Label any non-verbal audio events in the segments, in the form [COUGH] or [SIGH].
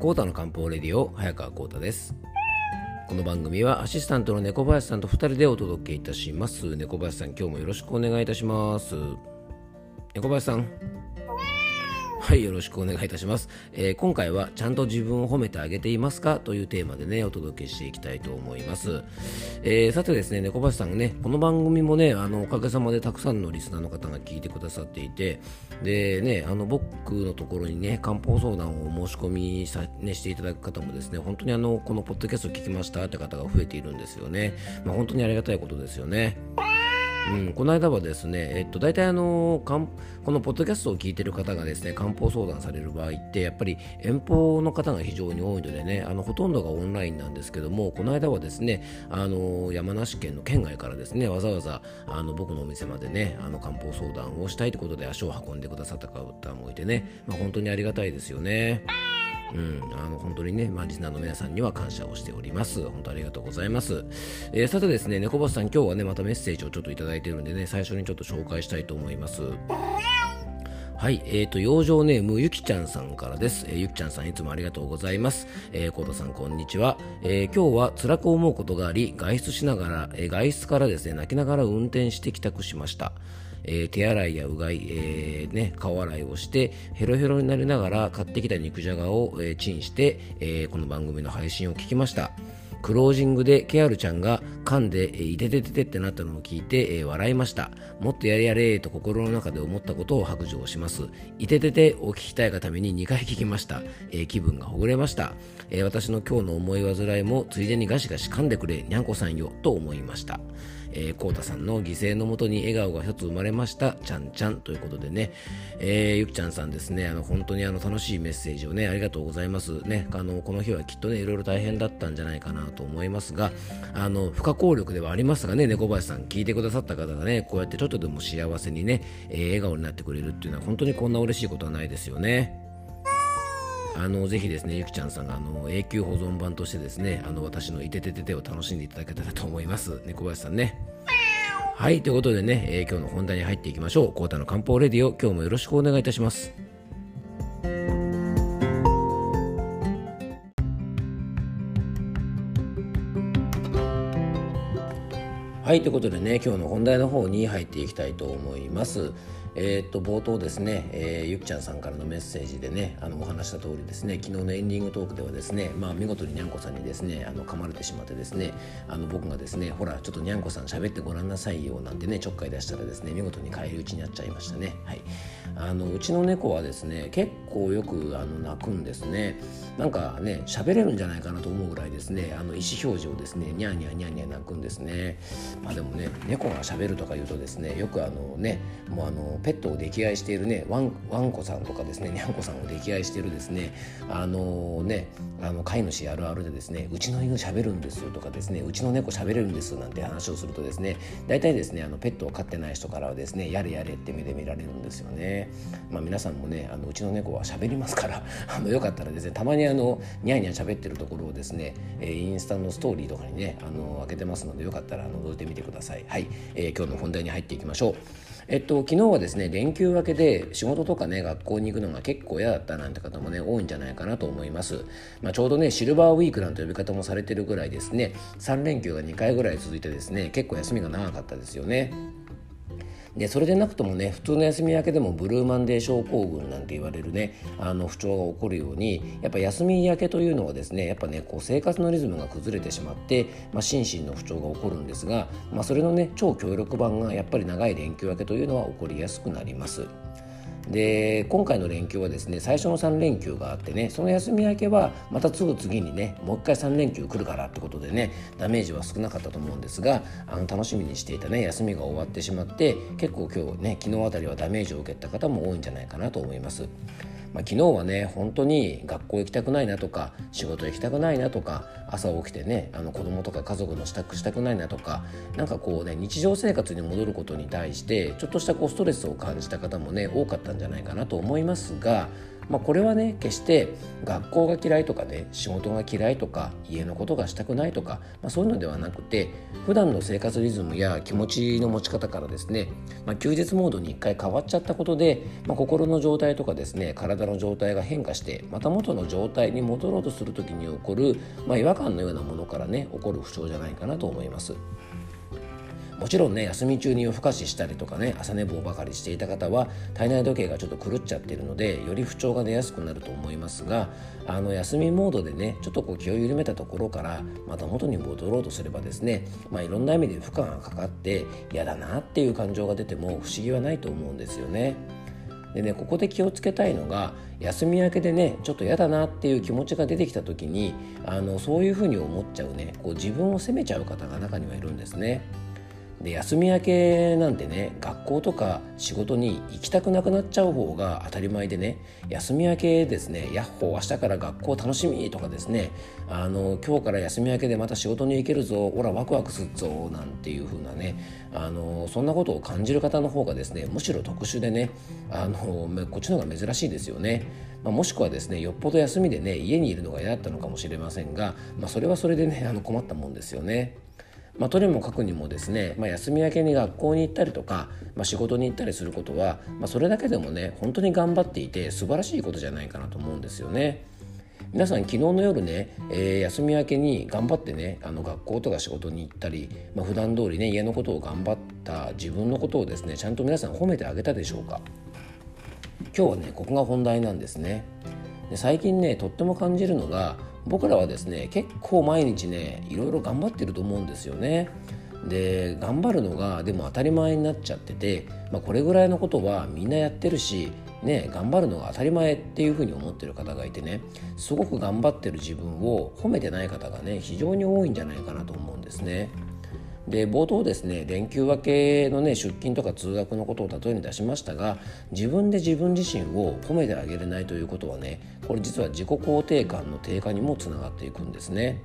コータの漢方レディオ早川コータです。この番組はアシスタントの猫林さんと2人でお届けいたします。猫林さん今日もよろしくお願いいたします。猫林さんはいよろしくお願いいたします、えー、今回はちゃんと自分を褒めてあげていますか？というテーマでねお届けしていきたいと思います、えー、さてですね猫林さんねこの番組もねあのおかげさまでたくさんのリスナーの方が聞いてくださっていてでねあの僕のところにね漢方相談を申し込みさ、ね、していただく方もですね本当にあのこのポッドキャストを聞きましたって方が増えているんですよね。まあ、本当にありがたいことですよね。うん、この間はですね、えっと、大体あのこのポッドキャストを聞いてる方がですね漢方相談される場合ってやっぱり遠方の方が非常に多いのでねあのほとんどがオンラインなんですけどもこの間はですねあの山梨県の県外からですねわざわざあの僕のお店までねあの漢方相談をしたいということで足を運んでくださった方もいてね、まあ、本当にありがたいですよね。うん、あの本当にね、まあ、リスナーの皆さんには感謝をしております。本当ありがとうございます。えー、さてですね、猫ボさん、今日はね、またメッセージをちょっといただいてるんでね、最初にちょっと紹介したいと思います。はい、えーと、養生ネームゆきちゃんさんからです。えー、ゆきちゃんさんいつもありがとうございます。えー、コートさんこんにちは。えー、今日は辛く思うことがあり、外出しながら、えー、外出からですね、泣きながら運転して帰宅しました。えー、手洗いやうがい、えー、ね、顔洗いをしてヘロヘロになりながら買ってきた肉じゃがを、え、チンして、え、この番組の配信を聞きました。クロージングでケアルちゃんが噛んで、えー、いててててってなったのを聞いて、えー、笑いました。もっとやれやれと心の中で思ったことを白状します。いてててを聞きたいがために2回聞きました、えー、気分がほぐれました、えー、私の今日の思い煩いもついでにガシガシ噛んでくれにゃんこさんよと思いました。えー、コータさんの犠牲のもとに笑顔が一つ生まれました、ちゃんちゃん。ということでね、えー、ゆきちゃんさんですね、あの、本当にあの、楽しいメッセージをね、ありがとうございます。ね、あの、この日はきっとね、いろいろ大変だったんじゃないかなと思いますが、あの、不可抗力ではありますがね、猫林さん、聞いてくださった方がね、こうやってちょっとでも幸せにね、えー、笑顔になってくれるっていうのは、本当にこんな嬉しいことはないですよね。あのぜひですねゆきちゃんさんがあの永久保存版としてですねあの私のいててててを楽しんでいただけたらと思います。猫林さんね。はいということでね、えー、今日の本題に入っていきましょう。コータの漢方レディオ今日もよろしくお願いいたします。はいということでね今日の本題の方に入っていきたいと思います。えー、っと冒頭ですね、えー、ゆきちゃんさんからのメッセージでねあのお話した通りですね昨日のエンディングトークではですね、まあ、見事ににゃんこさんにですねあの噛まれてしまってですねあの僕がですねほらちょっとにゃんこさん喋ってごらんなさいよなんてねちょっかい出したらですね見事に返り討ちになっちゃいましたね。はい。あのうちの猫はですね結構よくあの泣くんですね。なんかね喋れるんじゃないかなと思うぐらいですねあの意思表示をですねニャーニャーニャーニャー泣くんですね。まあでもね猫が喋るとか言うとですねよくあのねもうあのペットを溺愛しているねワンワンコさんとかですねニャンコさんを溺愛しているですねあのねあの飼い主あるあるでですねうちの犬喋るんですとかですねうちの猫喋れるんですなんて話をするとですね大体ですねあのペットを飼ってない人からはですねやれやれって目で見られるんですよね。まあ皆さんもねあのうちの猫は喋りますから [LAUGHS] あのよかったらですねたまにあのニャーニャー喋ってるところをですね、え、インスタのストーリーとかにねあの開けてますのでよかったら覗いてみてください。はい、えー、今日の本題に入っていきましょう。えっと、昨日はですね連休明けで仕事とかね学校に行くのが結構嫌だったなんて方もね多いんじゃないかなと思います、まあ、ちょうどねシルバーウィークなんて呼び方もされてるぐらいですね。3連休が2回ぐらい続いてですね結構休みが長かったですよね。でそれでなくともね普通の休み明けでもブルーマンデー症候群なんて言われるねあの不調が起こるようにやっぱ休み明けというのはですねやっぱねこう生活のリズムが崩れてしまって、まあ、心身の不調が起こるんですが、まあ、それのね超強力版がやっぱり長い連休明けというのは起こりやすくなります。で今回の連休はですね最初の3連休があってねその休み明けはまたすぐ次にねもう一回3連休来るからってことでねダメージは少なかったと思うんですがあの楽しみにしていたね休みが終わってしまって結構今日ね昨日あたりはダメージを受けた方も多いんじゃないかなと思います。まあ、昨日はね本当に学校行きたくないなとか仕事行きたくないなとか朝起きてねあの子供とか家族の支度したくないなとかなんかこうね日常生活に戻ることに対してちょっとしたこうストレスを感じた方もね多かったんじゃないかなと思いますがまあ、これはね決して学校が嫌いとかね仕事が嫌いとか家のことがしたくないとか、まあ、そういうのではなくて普段の生活リズムや気持ちの持ち方からですね、まあ、休日モードに一回変わっちゃったことで、ま、心の状態とかですね体の状態が変化してまた元の状態に戻ろうとする時に起こる、ま、違和感のようなものからね起こる不調じゃないかなと思います。もちろんね休み中に夜更かししたりとかね朝寝坊ばかりしていた方は体内時計がちょっと狂っちゃってるのでより不調が出やすくなると思いますがあの休みモードでねちょっとこう気を緩めたところからまた元に戻ろうとすればですね、まあ、いろんな意味で負荷がかかって嫌だなっていう感情が出ても不思議はないと思うんですよね。でねここで気をつけたいのが休み明けでねちょっと嫌だなっていう気持ちが出てきた時にあのそういうふうに思っちゃうねこう自分を責めちゃう方が中にはいるんですね。で休み明けなんてね学校とか仕事に行きたくなくなっちゃう方が当たり前でね休み明けですねヤッホー明日から学校楽しみとかですねあの今日から休み明けでまた仕事に行けるぞほらワクワクするぞなんていう風なねあのそんなことを感じる方の方がですねむしろ特殊でねあのこっちの方が珍しいですよね。まあ、もしくはですねよっぽど休みでね家にいるのが嫌だったのかもしれませんが、まあ、それはそれでねあの困ったもんですよね。まあ、とにもかくにもですね、まあ、休み明けに学校に行ったりとか、まあ、仕事に行ったりすることは、まあ、それだけでもね本当に頑張っていて素晴らしいことじゃないかなと思うんですよね。皆さん昨日の夜ね、えー、休み明けに頑張ってねあの学校とか仕事に行ったり、まあ、普段通りね家のことを頑張った自分のことをですねちゃんと皆さん褒めてあげたでしょうか今日はねここが本題なんですねで最近ねとっても感じるのが僕らはですね結構毎日ねいろいろ頑張ってると思うんですよね。で頑張るのがでも当たり前になっちゃってて、まあ、これぐらいのことはみんなやってるし、ね、頑張るのが当たり前っていうふうに思ってる方がいてねすごく頑張ってる自分を褒めてない方がね非常に多いんじゃないかなと思うんですね。で冒頭ですね連休明けのね出勤とか通学のことを例えに出しましたが自分で自分自身を褒めてあげれないということはねこれ実は自己肯定感の低下にもつながっていくんですね。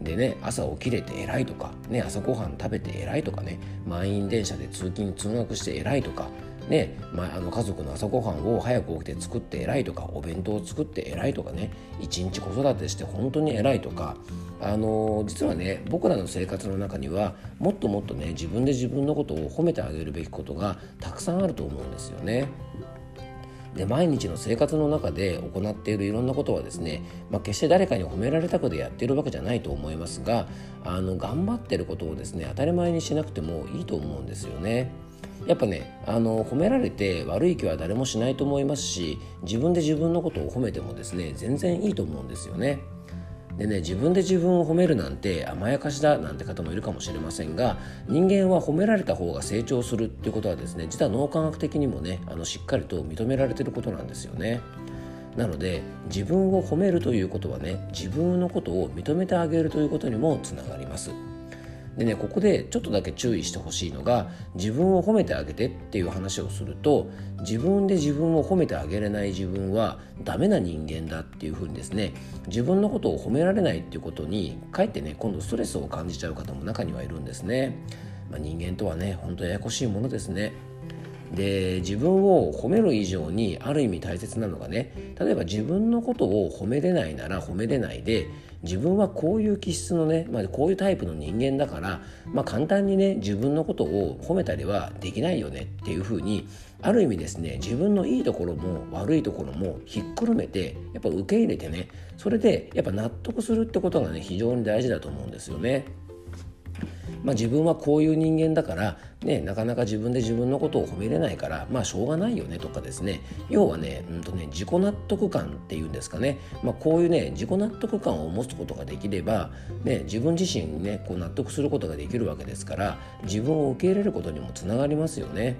でね朝起きれて偉いとか、ね、朝ごはん食べて偉いとかね満員電車で通勤通学して偉いとかねまあ、あの家族の朝ごはんを早く起きて作って偉いとかお弁当を作って偉いとかね一日子育てして本当に偉いとかあの実はね僕らの生活の中にはもっともっとね自分で自分のことを褒めてあげるべきことがたくさんあると思うんですよね。で毎日の生活の中で行っているいろんなことはですね、まあ、決して誰かに褒められたくてやっているわけじゃないと思いますがあの頑張ってることをですね当たり前にしなくてもいいと思うんですよね。やっぱねあの褒められて悪い気は誰もしないと思いますし自分で自分のことを褒めてもですね全然いいと思うんですよね。でね自分で自分を褒めるなんて甘やかしだなんて方もいるかもしれませんが人間は褒められた方が成長するっていうことはですね実は脳科学的にもねあのしっかりと認められてることなんですよね。なので自分を褒めるということはね自分のことを認めてあげるということにもつながります。でねここでちょっとだけ注意してほしいのが自分を褒めてあげてっていう話をすると自分で自分を褒めてあげれない自分はダメな人間だっていうふうにですね自分のことを褒められないっていうことにかえってね今度ストレスを感じちゃう方も中にはいるんですね、まあ、人間とはね本当ややこしいものですね。で自分を褒める以上にある意味大切なのがね例えば自分のことを褒めれないなら褒めれないで自分はこういう気質のね、まあ、こういうタイプの人間だから、まあ、簡単にね自分のことを褒めたりはできないよねっていうふうにある意味ですね自分のいいところも悪いところもひっくるめてやっぱ受け入れてねそれでやっぱ納得するってことがね非常に大事だと思うんですよね。まあ、自分はこういう人間だから、ね、なかなか自分で自分のことを褒めれないからまあしょうがないよねとかですね要はね,、うんとね自己納得感っていうんですかね、まあ、こういうね自己納得感を持つことができれば、ね、自分自身にねこう納得することができるわけですから自分を受け入れることにもつながりますよね。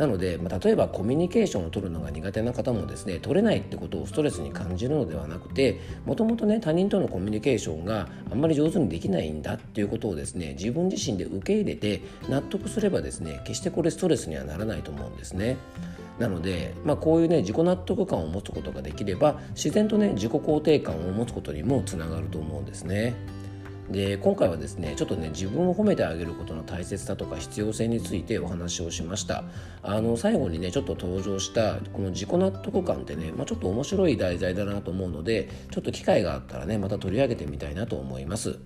なので、まあ、例えばコミュニケーションを取るのが苦手な方もですね取れないってことをストレスに感じるのではなくてもともとね他人とのコミュニケーションがあんまり上手にできないんだっていうことをですね自分自身で受け入れて納得すればですね決してこれストレスにはならないと思うんですね。なので、まあ、こういうね自己納得感を持つことができれば自然とね自己肯定感を持つことにもつながると思うんですね。で今回はですねちょっとね自分を褒めてあげることの大切さとか必要性についてお話をしました。あの最後にねちょっと登場したこの自己納得感ってね、まあ、ちょっと面白い題材だなと思うのでちょっと機会があったらねまた取り上げてみたいなと思います。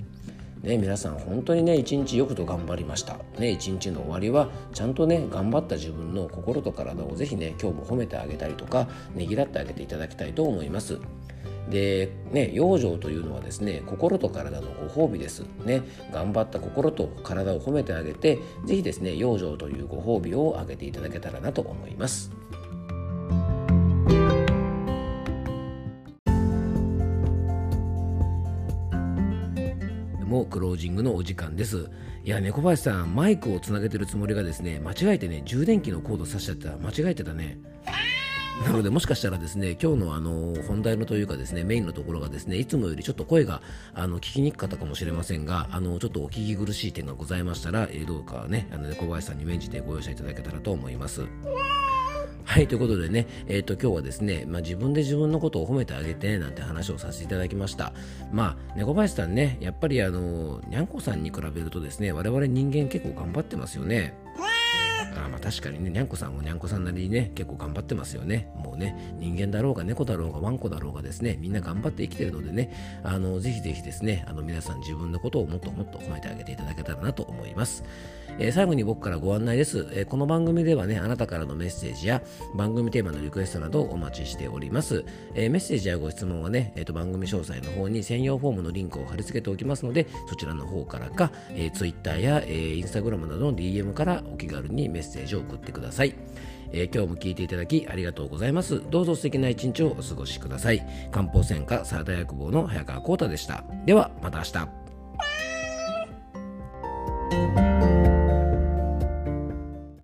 ね、皆さん本当にね一日よくと頑張りました、ね、一日の終わりはちゃんとね頑張った自分の心と体をぜひね今日も褒めてあげたりとかねぎらってあげていただきたいと思います。でね養生というのはですね心と体のご褒美です。ね頑張った心と体を褒めてあげてぜひですね養生というご褒美をあげていただけたらなと思います。もクロージングのお時間です。いや猫林さんマイクをつなげてるつもりがですね間違えてね充電器のコードさしちゃった。間違えてたね。なのでもしかしたらですね今日のあの本題のというかですねメインのところがですねいつもよりちょっと声があの聞きにくかったかもしれませんがあのちょっとお聞き苦しい点がございましたら、えー、どうかねあの猫林さんに免じてご容赦いただけたらと思います。はい、ということでね、えっ、ー、と、今日はですね、まあ、自分で自分のことを褒めてあげて、なんて話をさせていただきました。まあ、猫林さんね、やっぱりあの、にゃんこさんに比べるとですね、我々人間結構頑張ってますよね。あまあ確かにね、にゃんこさんもにゃんこさんなりにね、結構頑張ってますよね。もうね、人間だろうが猫だろうがワンコだろうがですね、みんな頑張って生きてるのでね、あの、ぜひぜひですね、あの、皆さん自分のことをもっともっと褒めてあげていただけたらなと思います。えー、最後に僕からご案内です、えー、この番組ではね、あなたからのメッセージや番組テーマのリクエストなどをお待ちしております。えー、メッセージやご質問はね、えーと、番組詳細の方に専用フォームのリンクを貼り付けておきますので、そちらの方からか、えー、Twitter や、えー、Instagram などの DM からお気軽にメッセージを送ってください。えー、今日も聞いていただきありがとうございます。どうぞ素敵な一日をお過ごしください。漢方専科サラダ薬房の早川幸太でした。では、また明日。